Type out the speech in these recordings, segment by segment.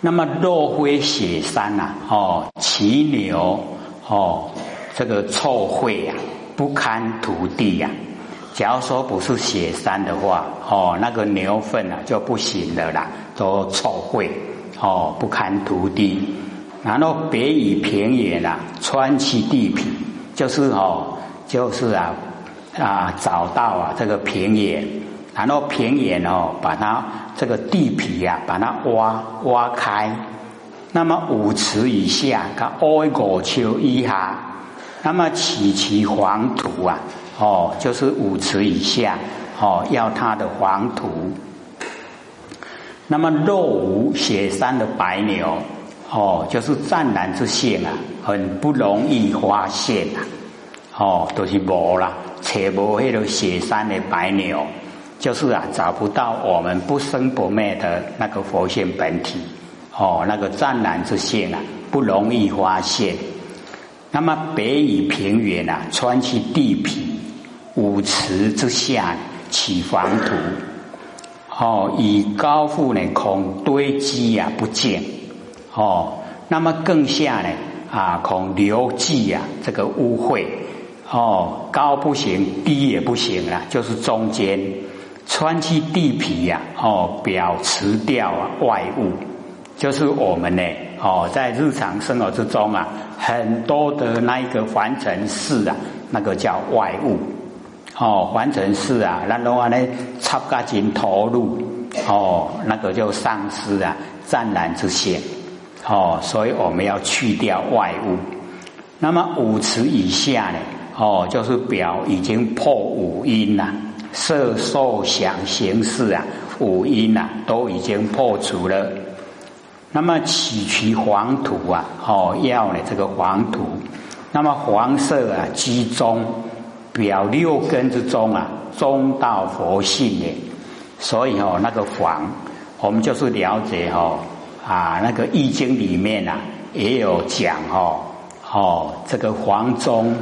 那么肉灰雪山呐，哦，骑牛哦，这个臭秽呀，不堪涂地呀。假如说不是雪山的话，哦，那个牛粪啊就不行了啦，都臭秽，哦，不堪涂地。然后别以平原啊，穿其地皮，就是哦，就是啊啊，找到啊这个平原，然后平原哦，把它这个地皮啊，把它挖挖开，那么五尺以下，它挖五丘以下，那么起其黄土啊。哦，就是五尺以下，哦，要它的黄土。那么若无雪山的白牛，哦，就是湛蓝之线啊，很不容易发现啊，哦，都是无啦，且无那个雪山的白牛，就是啊，找不到我们不生不灭的那个佛性本体，哦，那个湛蓝之性啊，不容易发现。那么北以平原啊，穿其地皮。五池之下起黄土，哦，以高富呢恐堆积呀不见，哦，那么更下呢啊恐流迹呀这个污秽，哦，高不行，低也不行了，就是中间穿去地皮呀，哦，表持掉啊外物，就是我们呢，哦，在日常生活之中啊，很多的那一个凡尘事啊，那个叫外物。哦，凡尘事啊，那的话呢，插加紧投入，哦，那个就丧失啊湛然之性，哦，所以我们要去掉外物。那么五尺以下呢，哦，就是表已经破五阴了，色受想行识啊，五阴呐都已经破除了。那么起取黄土啊，哦，要呢这个黄土，那么黄色啊集中。表六根之中啊，中道佛性的，所以哦，那个黄，我们就是了解哦啊，那个易经里面啊也有讲哦哦，这个黄中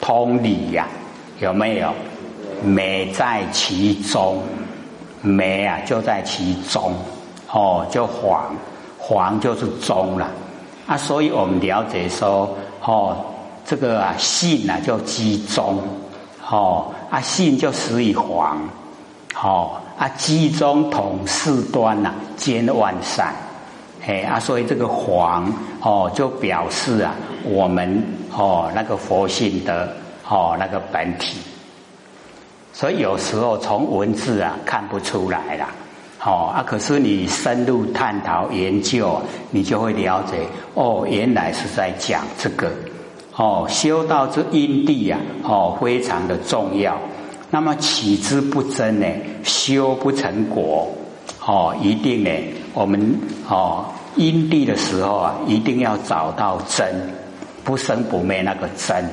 通理呀，有没有？美在其中，美啊就在其中，哦，就黄黄就是中了。啊，所以我们了解说哦，这个啊性啊叫集中。哦，啊，性就始于黄，哦，啊，集中统四端呐，兼万善，哎，啊，所以这个黄，哦，就表示啊，我们哦那个佛性的哦那个本体，所以有时候从文字啊看不出来啦，哦，啊，可是你深入探讨研究，你就会了解，哦，原来是在讲这个。哦，修道之因地呀，哦，非常的重要。那么起之不真呢，修不成果。哦，一定呢，我们哦因地的时候啊，一定要找到真，不生不灭那个真。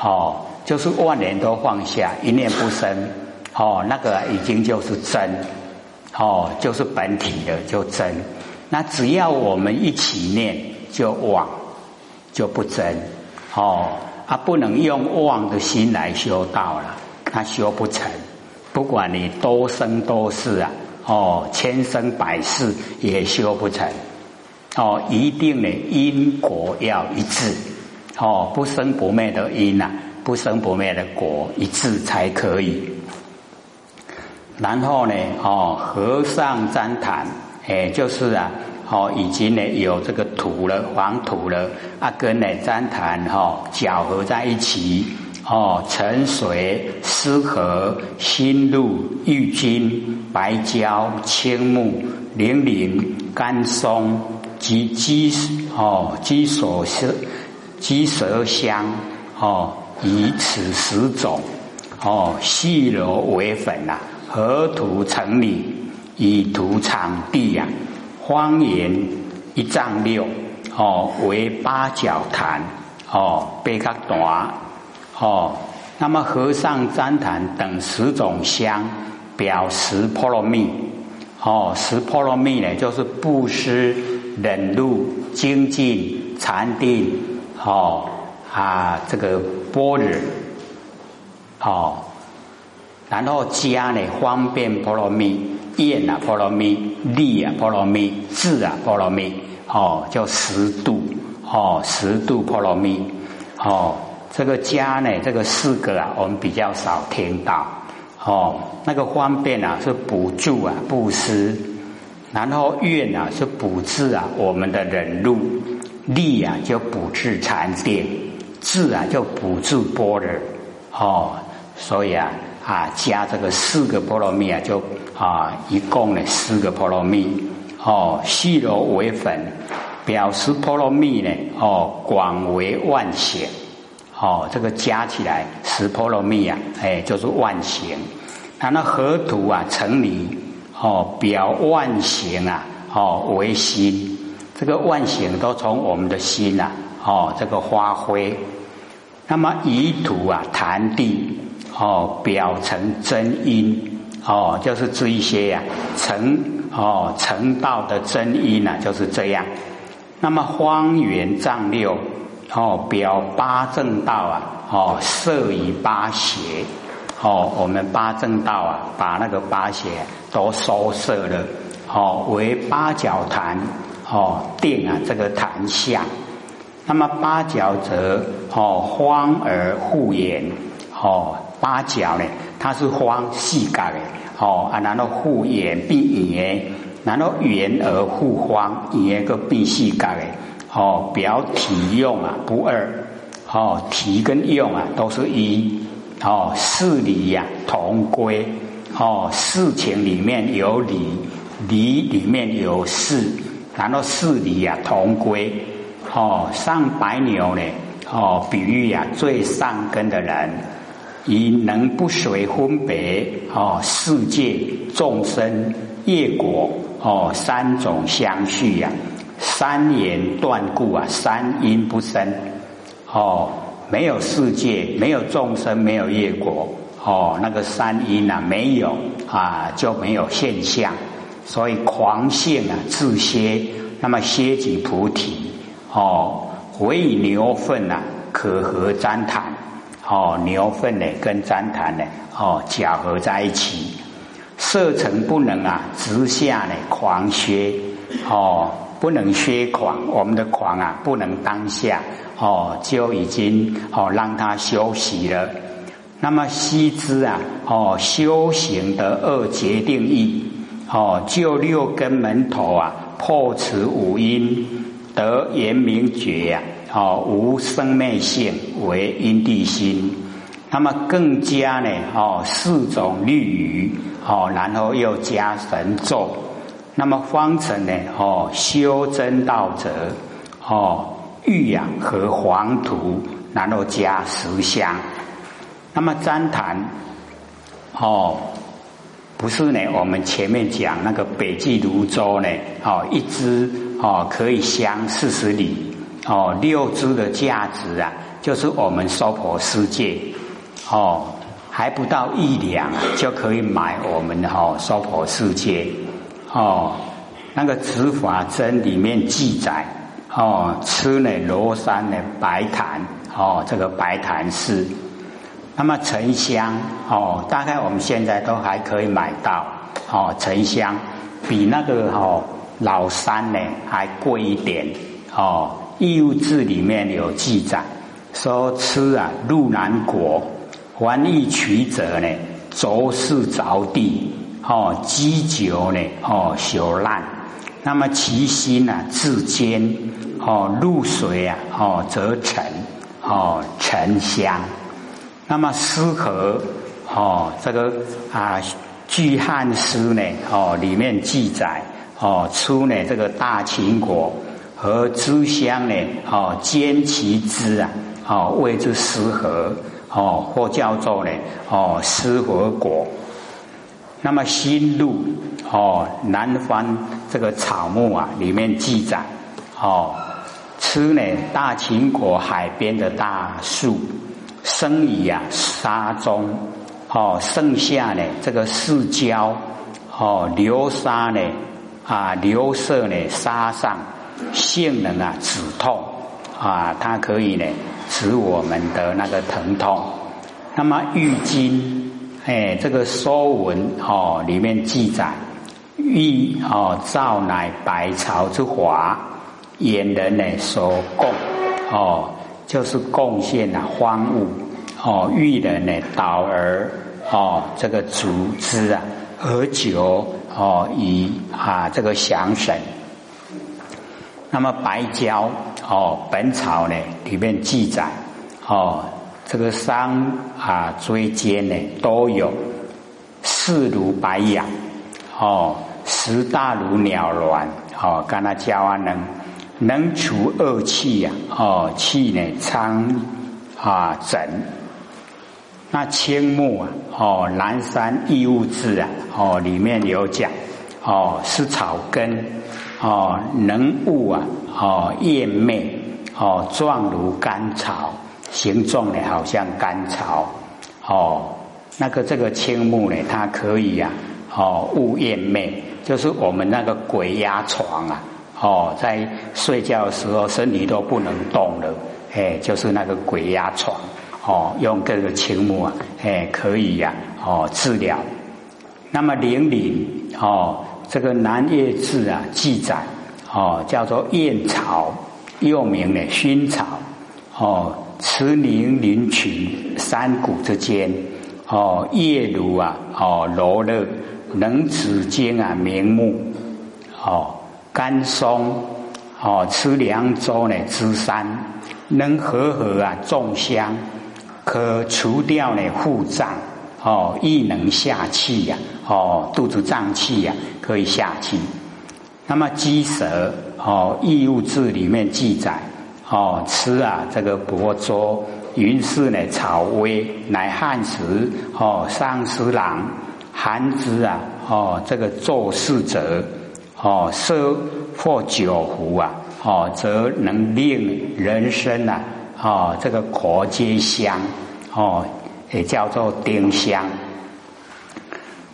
哦，就是万年都放下，一念不生。哦，那个已经就是真。哦，就是本体的就真。那只要我们一起念，就妄，就不真。哦，啊，不能用妄的心来修道了，他修不成。不管你多生多世啊，哦，千生百世也修不成。哦，一定的，因果要一致。哦，不生不灭的因呐，不生不灭的果一致才可以。然后呢，哦，和尚赞谈，哎，就是啊。哦，已经呢有这个土了，黄土了，啊，跟呢粘痰哈搅合在一起，哦，沉水、湿河、新露、郁金、白胶、青木、零陵、甘松及鸡哦鸡所是鸡舌香哦，以此十种哦细揉为粉呐，合土成理，以土场地呀。方圆一丈六，哦，为八角坛，哦，背较大，哦，那么和尚旃檀等十种香，表十波罗蜜，哦，十波罗蜜呢，就是布施、忍辱、精进、禅定，哦啊，这个般若，哦，然后加呢方便波罗蜜。愿啊波罗蜜，力啊波罗蜜，智啊波罗蜜，哦，叫十度，哦，十度波罗蜜，哦，这个家呢，这个四个啊，我们比较少听到，哦，那个方便啊是补助啊布施，然后愿啊是补治啊我们的忍辱，力啊就补治禅定，智啊就补治般若，哦，所以啊。啊，加这个四个波罗蜜啊，就啊，一共呢四个波罗蜜哦，细柔为粉，表示波罗蜜呢哦，广为万显哦，这个加起来十波罗蜜啊，哎，就是万显。那那河图啊，成泥哦，表万险啊哦为心，这个万险都从我们的心呐哦这个发挥。那么以土啊，谈地。哦，表成真因，哦，就是这一些呀，成哦成道的真因呢，就是这样。那么方圆丈六，哦，表八正道啊，哦，摄于八邪，哦，我们八正道啊，把那个八邪都收摄了，哦，为八角坛，哦，定啊这个坛相。那么八角则哦，方而复圆，哦。八角呢，它是方细角的，哦啊，然后复圆变圆，然后圆而复方，圆个变细角的，哦，表体用啊不二，哦，体跟用啊都是一，哦，事理呀同归，哦，事情里面有理，理里面有事，然后事理呀同归，哦，上白牛呢，哦，比喻呀最上根的人。以能不随分别哦，世界众生业果哦，三种相续呀，三言断故啊，三因不生哦，没有世界，没有众生，没有业果哦，那个三因呐没有啊，就没有现象，所以狂性啊自歇，那么歇即菩提哦，唯以牛粪呐可和旃檀。哦，牛粪呢跟旃檀呢，哦，搅合在一起，色成不能啊，直下呢狂削，哦，不能削狂，我们的狂啊，不能当下，哦，就已经哦让他休息了。那么悉知啊，哦，修行的二决定义，哦，就六根门头啊，破此五阴，得言明觉呀。哦，无生灭性为因地心，那么更加呢？哦，四种律语，哦，然后又加神咒，那么方成呢？哦，修真道者，哦，玉养和黄土，然后加十香，那么旃檀，哦，不是呢？我们前面讲那个北极泸州呢？哦，一支哦可以香四十里。哦，六支的价值啊，就是我们娑婆世界，哦，还不到一两就可以买我们的哦娑婆世界，哦，那个《执法真》里面记载，哦，吃呢罗山的白檀，哦，这个白檀是，那么沉香，哦，大概我们现在都还可以买到，哦，沉香比那个哦老三呢还贵一点，哦。《义物志》里面有记载，说吃啊入南果，凡易取者呢，着是着地，哦积久呢，哦朽烂，那么其心啊自坚，哦入水啊，哦则沉，哦沉香，那么诗和，哦这个啊《巨汉诗》呢，哦里面记载，哦出呢这个大秦国。和知香呢？哦，兼其之啊！哦，谓之失和哦，或叫做呢？哦，失和果。那么新路哦，南方这个草木啊，里面记载哦，吃呢大秦国海边的大树，生于啊沙中哦，剩下呢这个四郊哦流沙呢啊流色呢沙上。性能啊，止痛啊，它可以呢止我们的那个疼痛。那么浴巾，哎，这个《说文》哦里面记载欲哦造乃百草之华，言人呢所供哦，就是贡献的荒物哦，欲人呢导而哦这个足之啊，而久哦以啊这个降神。那么白胶哦，《本草》呢里面记载哦，这个伤啊椎间呢都有四如白羊哦，十大如鸟卵哦，跟他教啊能能除恶气呀哦，气呢苍啊整。那青木啊哦，南山异物志啊哦，里面有讲哦，是草根。哦，能物啊！哦，艳媚哦，状如甘草，形状呢好像甘草。哦，那个这个青木呢，它可以啊，哦，悟艳媚，就是我们那个鬼压床啊，哦，在睡觉的时候身体都不能动了，哎，就是那个鬼压床，哦，用这个青木啊，哎，可以呀，哦，治疗。那么灵灵哦。这个南越志啊，记载哦，叫做燕草，又名呢熏草，哦，持灵灵群山谷之间，哦，叶如啊，哦，罗勒能止经啊，明目，哦，甘松，哦，吃凉州呢之山，能和合啊，众香，可除掉呢腹胀，哦，亦能下气呀，哦，肚子胀气呀。可以下气。那么鸡舌哦，《异物志》里面记载哦，吃啊这个薄粥，云氏呢草微，乃汉时哦上司郎寒之啊哦这个做事者哦设或酒壶啊哦，则能令人生啊哦这个国皆香哦，也叫做丁香。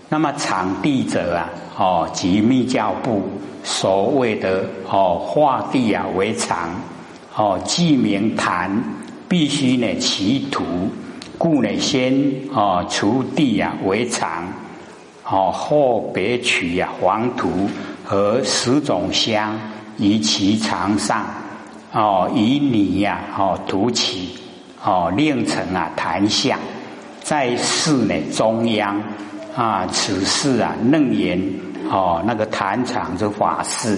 那么场地者啊。哦，即密教部所谓的哦，画地啊为常，哦，记名坛必须呢其土，故呢先哦除地啊为常，哦后别取啊黄土和十种香于其场上，哦以泥呀哦涂起，哦令成啊坛像，在寺呢中央啊，此事啊楞严。哦，那个坛场之法事，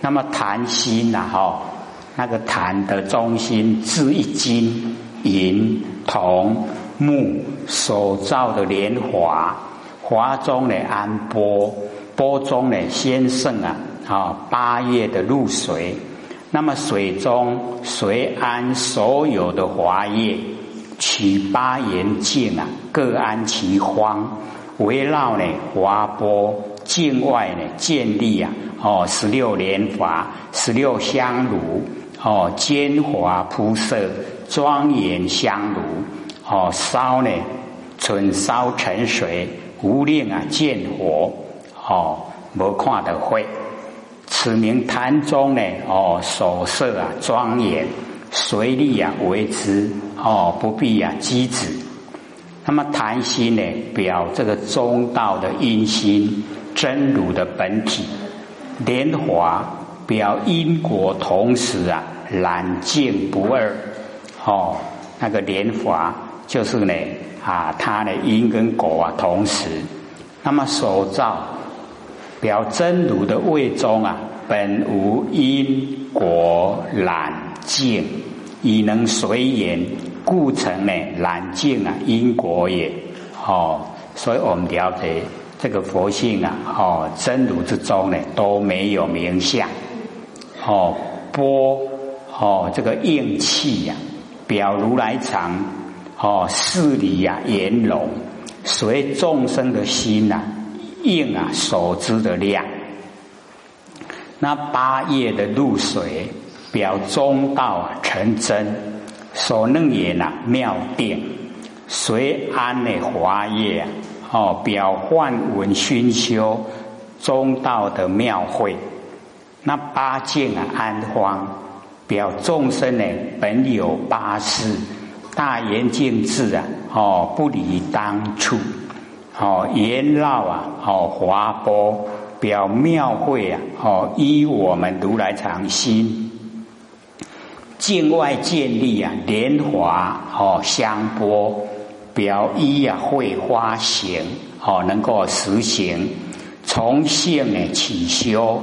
那么坛心呐，哈，那个坛的中心置一金银铜木所造的莲华，华中呢安波，波中呢先盛啊，啊八月的露水，那么水中随安所有的华叶，取八言境啊，各安其方。围绕呢华波境外呢建立啊哦十六莲华十六香炉哦坚华铺设庄严香炉哦烧呢纯烧沉水无令啊见火哦无看的会此名坛中呢哦所设啊庄严随力啊为之哦不必啊机子。那么坛心呢，表这个中道的阴心真如的本体；莲华表因果同时啊，染净不二。哦，那个莲华就是呢啊，它的因跟果啊同时。那么手照表真如的味中啊，本无因果染净，以能随缘。故成呢，难尽啊，因果也。哦，所以我们了解这个佛性啊，哦，真如之中呢，都没有名相。哦，波，哦，这个应气呀，表如来藏，哦，事理呀，圆融，随众生的心呐，应啊，所知的量。那八叶的露水，表中道成真。所能言呐妙定，随安的华业啊，哦表幻文熏修中道的妙慧。那八境啊安方，表众生呢本有八事，大圆净智啊，哦不离当处。哦，沿绕啊，哦，华波表庙会啊，哦，依我们如来藏心，境外建立啊，莲华哦，香波表依啊，会花行哦，能够实行从性呢起修，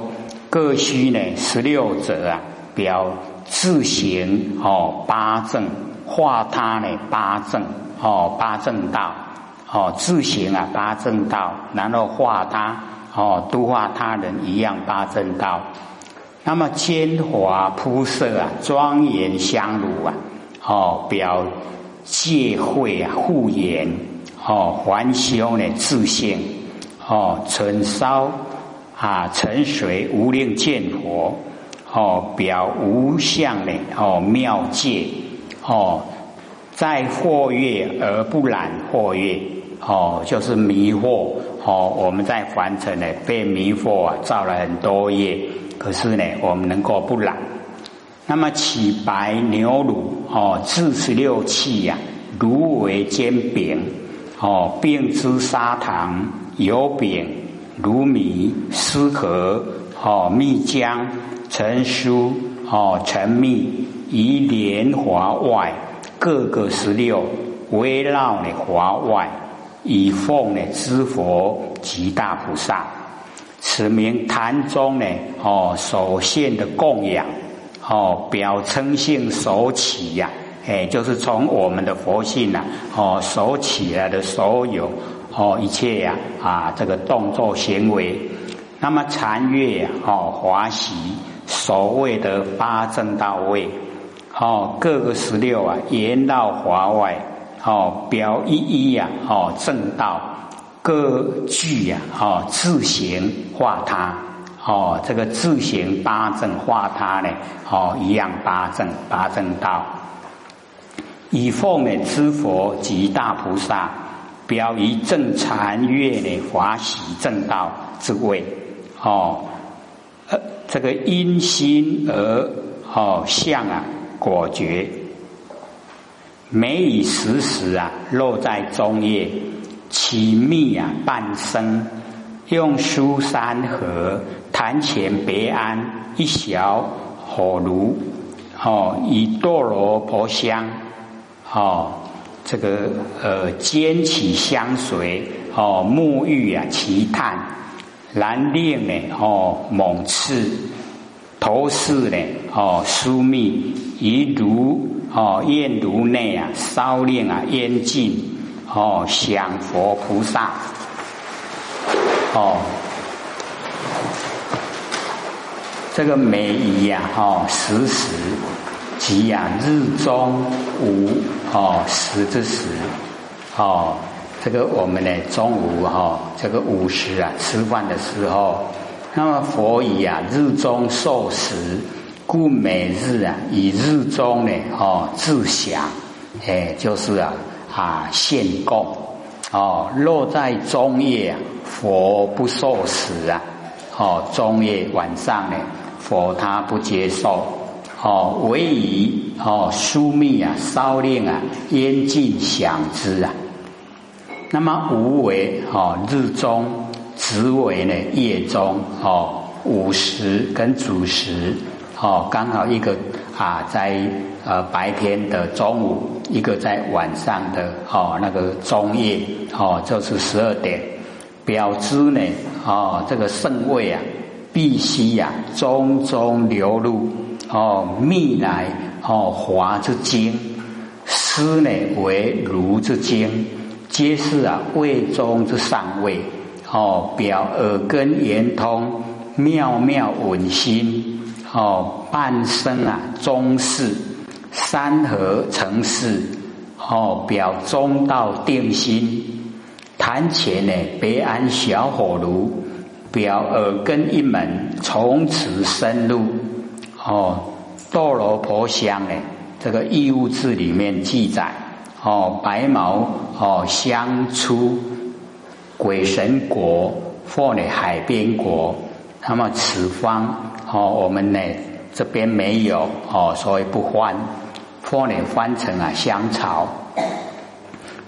各需呢十六者啊，表自行哦八正化他呢八正哦八正道。哦，自行啊，八正道，然后化他，哦，度化他人一样八正道。那么坚华铺设啊，庄严香炉啊，哦，表戒慧啊，护眼，哦，还修呢自性，哦，存烧啊，沉水无令见佛，哦，表无相呢，哦，妙戒，哦，在或月而不染或月。哦，就是迷惑哦，我们在凡尘呢被迷惑啊，造了很多业，可是呢，我们能够不染。那么起白牛乳哦，自十六气呀，如为煎饼哦，并之砂糖油饼如米丝壳哦，蜜浆成酥哦，陈蜜以莲华外各个十六围绕呢华外。以奉呢知佛及大菩萨，此名坛中呢哦所现的供养哦表称性所起呀，哎就是从我们的佛性呐哦所起来的所有哦一切呀啊这个动作行为，那么禅悦哦华喜所谓的八正到位哦各个十六啊沿到华外。哦，表一一呀，哦，正道各具呀，哦，自行化他，哦，这个自行八正化他呢，哦，一样八正八正道，以奉呢知佛及大菩萨，表以正禅悦呢华喜正道之位，哦，呃，这个因心而哦相啊果觉。每以时时啊，落在中叶，其密啊半生，用书山河坛前别安一小火炉，哦，以堕罗婆香，哦，这个呃煎起香水，哦，沐浴啊其炭，然令呢，哦，猛刺，头饰呢，哦，疏密，以如。哦，焰炉内啊，烧炼啊，烟尽哦，享佛菩萨哦，这个美仪呀，哦，时时即啊，日中午哦，时之时哦，这个我们呢，中午哈，这个午时啊，吃饭的时候，那么佛以啊，日中受食。故每日啊，以日中呢，哦，自享，哎，就是啊，啊，献供，哦，落在中夜啊，佛不受食啊，哦，中夜晚上呢，佛他不接受，哦，唯以哦，疏密啊，烧令啊，烟尽享之啊。那么无为哦，日中，只为呢，夜中哦，午时跟主时。哦，刚好一个啊，在呃白天的中午，一个在晚上的哦那个中夜，哦就是十二点，表知呢哦这个肾位啊，必须呀中中流入哦密来哦华之精，湿呢为如之精，皆是啊胃中之上位哦表耳根圆通，妙妙稳心。哦，半生啊，中士山河成事，哦，表中道定心，坛前呢，别安小火炉，表耳根一门，从此深入。哦，斗罗婆香呢，这个义物志里面记载，哦，白毛哦相出鬼神国或呢海边国，那么此方。哦，我们呢这边没有哦，所以不翻，或呢翻成啊香草。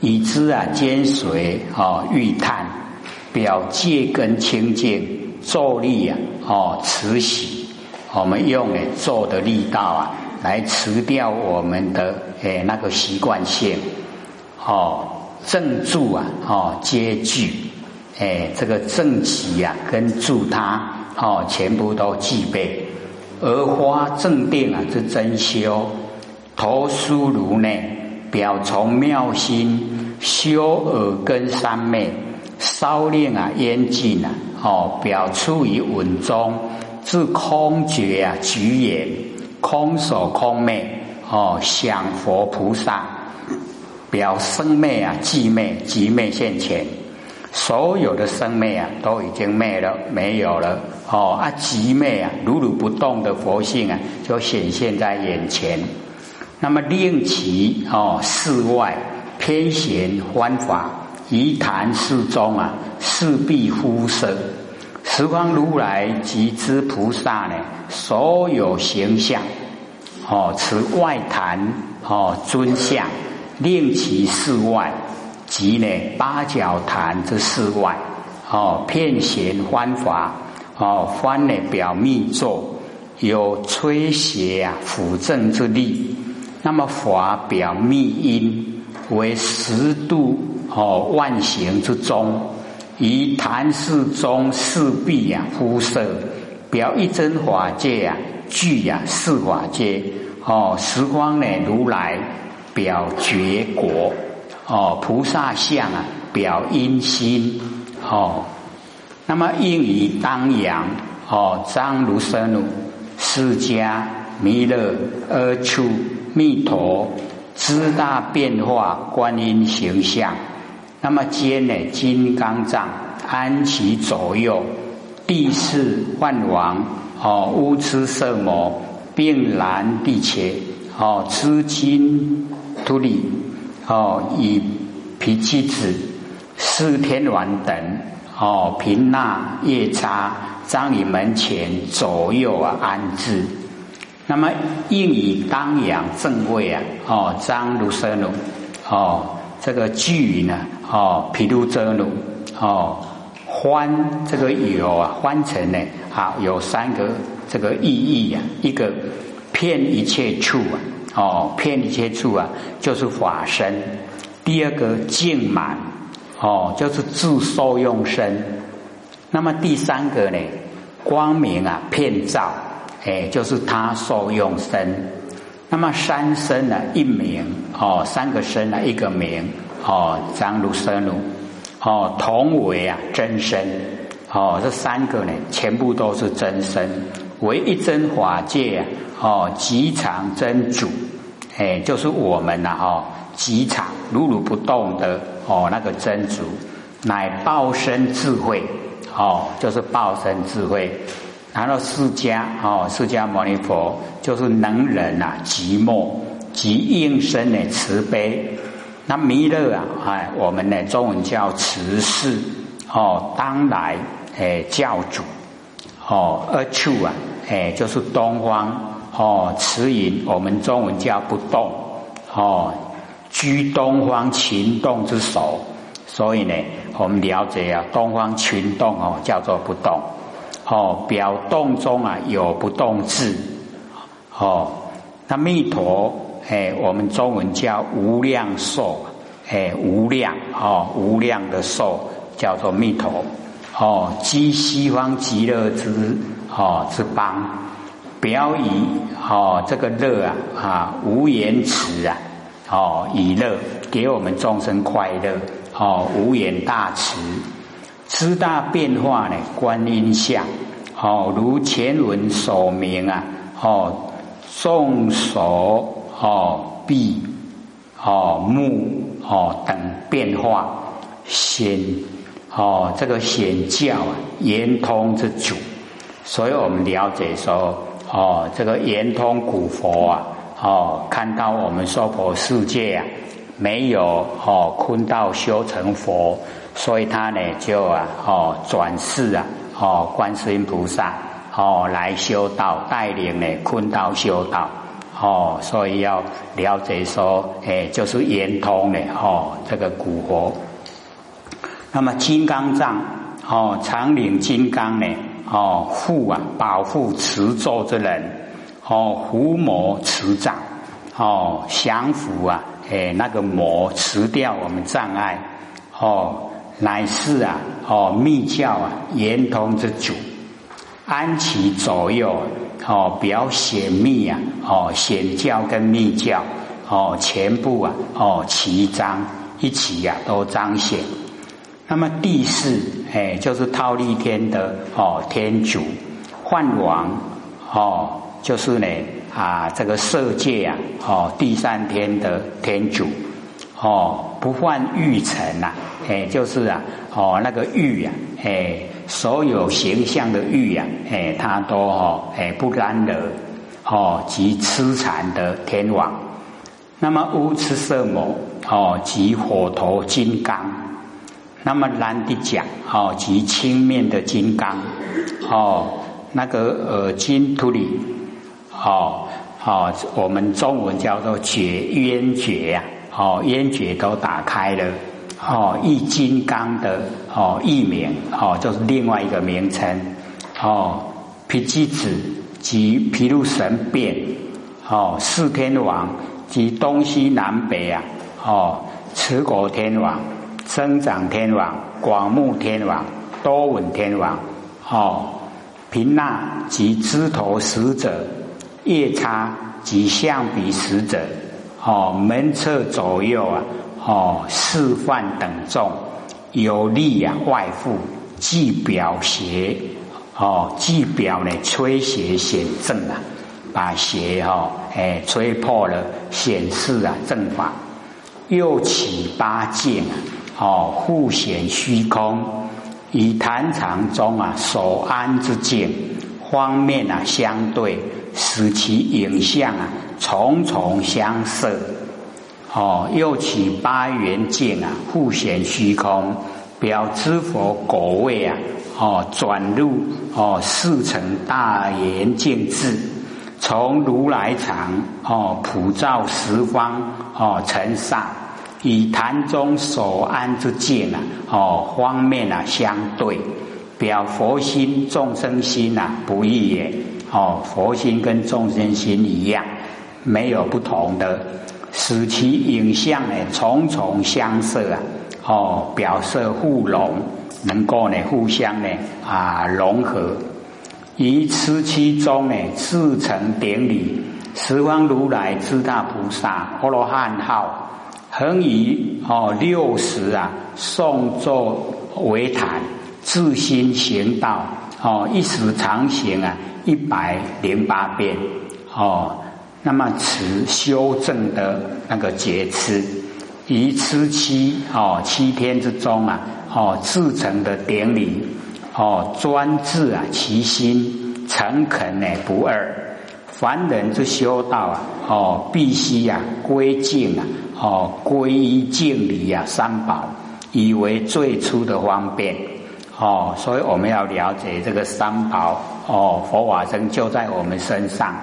已知啊煎水哦欲炭，表戒根清净，坐力啊哦慈喜，我们用呢坐的力道啊来辞掉我们的诶那个习惯性，哦正住啊哦皆具，诶这个正气啊跟助他哦全部都具备，而花正定啊是真修，头梳如内。表从妙心修耳根三昧，稍令啊烟尽啊，哦，表处于稳中，自空觉啊举眼，空手空昧，哦，想佛菩萨，表生灭啊寂灭，寂灭现前，所有的生灭啊都已经灭了，没有了，哦啊寂灭啊如如不动的佛性啊就显现在眼前。那么令其哦世外偏贤观法，仪坛世中啊，势必呼声。十方如来及之菩萨呢，所有形象哦，此外坛哦尊相，令其世外，即呢八角坛之世外哦，骗贤观法哦，翻呢表密咒，有吹邪啊辅正之力。那么法表密因为十度哦万行之中，以坛世中四壁呀肤色表一真法界呀具呀四法界哦十方呢如来表觉果哦菩萨相啊表阴心。哦，那么应以当阳。哦张如生如释迦弥勒阿处。密陀知大变化观音形象，那么兼呢金刚藏安其左右，地势万王。哦乌痴色魔并然地切。哦知金突利哦以脾气子四天王等哦平那夜叉张你门前左右啊安置。那么应以当阳正位啊，哦，张如生如，哦，这个聚呢，哦，毗卢遮如，哦，欢这个有啊，欢成呢，啊有三个这个意义呀，一个骗一切处啊，哦，骗一切处啊，就是法身；第二个净满，哦，就是自受用身；那么第三个呢，光明啊，骗照。哎，就是他受用身，那么三身呢？一名哦，三个身呢？一个名哦，张如生如哦，同为啊真身哦，这三个呢，全部都是真身，为一真法界哦，极常真主，哎，就是我们呐哈，极常如如不动的哦，那个真主，乃报身智慧哦，就是报身智慧。然后释迦哦，释迦牟尼佛就是能忍呐，寂寞即应身的慈悲。那弥勒啊，哎，我们呢中文叫慈氏哦，当来诶教主哦，二处啊，哎就是东方哦，慈云我们中文叫不动哦，居东方群动之首。所以呢，我们了解啊，东方群动哦，叫做不动。哦，表动中啊有不动字，哦，那弥陀哎，我们中文叫无量寿，哎，无量哦，无量的寿叫做弥陀，哦，积西方极乐之哦之邦，表以哦这个乐啊啊无言慈啊，哦以乐给我们众生快乐，哦无言大慈。知大变化呢？观音像，哦，如前文所明啊，哦，众手哦臂哦目哦等变化显哦这个显教啊圆通之主，所以我们了解说哦这个圆通古佛啊哦看到我们娑婆世界啊没有哦坤道修成佛。所以他呢就啊哦转世啊哦观世音菩萨哦来修道带领呢坤道修道哦，所以要了解说，哎，就是圆通的哦，这个古佛。那么金刚藏哦，长领金刚呢哦，护啊，保护持咒之人哦，伏魔持障哦，降伏啊，哎，那个魔持掉我们障碍哦，乃是啊哦，密教啊，圆通之主，安其左右哦，表显密啊哦，显教跟密教哦，全部啊哦，齐彰一起呀，都彰显。那么第四，哎，就是忉利天的哦，天主幻王哦，就是呢啊，这个色界啊哦，第三天的天主哦，不患欲尘呐，哎，就是啊哦，那个欲呀，哎，所有形象的欲呀，哎，他都哦，哎，不干的哦，及痴缠的天王。那么乌痴色魔哦，及火头金刚。那么蓝的讲哦，及青面的金刚哦，那个呃金土里哦哦，我们中文叫做绝冤绝呀哦，冤绝都打开了哦，一金刚的哦译名哦，就是另外一个名称哦，皮基子及毗卢神变哦，四天王及东西南北啊哦，持国天王。生长天王、广目天王、多闻天王，哦，平那及枝头使者、夜叉及象鼻使者，哦，门侧左右啊，哦，示范等众，有力啊，外附，既表邪，哦，既表呢，吹邪显正啊，把邪哈，哎，吹破了，显示啊，正法，又起八戒啊。哦，复显虚空，以坛场中啊所安之境方面啊相对，使其影像啊重重相摄。哦，又起八元镜啊，复显虚空，表知佛果位啊。哦，转入哦四层大圆镜智，从如来藏哦普照十方哦成上。以坛中所安之境啊，哦，方面啊相对，表佛心众生心呐不异也，哦，佛心跟众生心一样，没有不同的，使其影像呢重重相摄啊，哦，表色互融，能够呢互相呢啊融合，于此其中呢自成典礼，十方如来之大菩萨阿罗汉号。恒以哦六十啊诵作为坛，自心行道哦一时常行啊一百零八遍哦，那么持修正的那个节持，于此期哦七天之中啊哦自成的典礼哦专制啊其心诚恳呢不二，凡人之修道啊哦必须呀归敬啊。哦，皈依敬礼呀，三宝以为最初的方便哦，所以我们要了解这个三宝哦，佛法僧就在我们身上。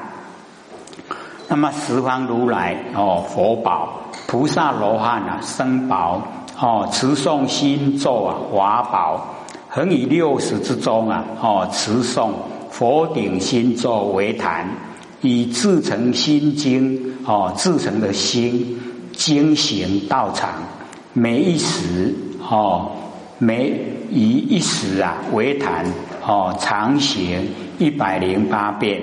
那么十方如来哦，佛宝菩萨罗汉啊，僧宝哦，持诵心咒啊，华宝恒以六十之中啊，哦，持诵佛顶心咒为坛，以自成心经哦，自成的心。精行道场，每一时哦，每以一时啊为谈哦，常行一百零八遍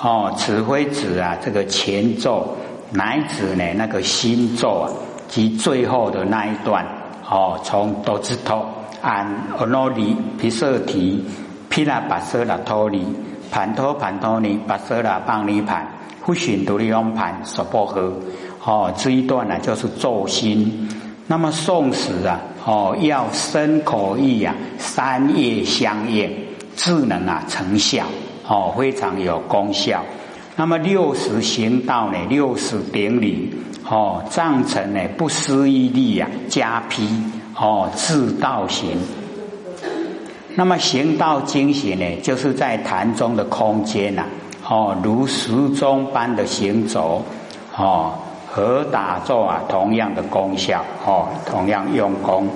哦，指挥指啊这个前奏乃指呢那个心咒啊及最后的那一段哦，从哆子头按阿罗尼毗舍提毗那巴舍拉托尼盘托盘托尼巴舍拉邦尼盘呼寻独利翁盘娑婆诃。哦，这一段呢就是咒心。那么诵时啊，哦，要身口意啊三业相应，智能啊成效，哦，非常有功效。那么六十行道呢，六十顶礼，哦，藏成呢不思议力啊，加披，哦，自道行。那么行道精行呢，就是在坛中的空间呐，哦，如时钟般的行走，哦，和打坐啊同样的功效，哦，同样用功，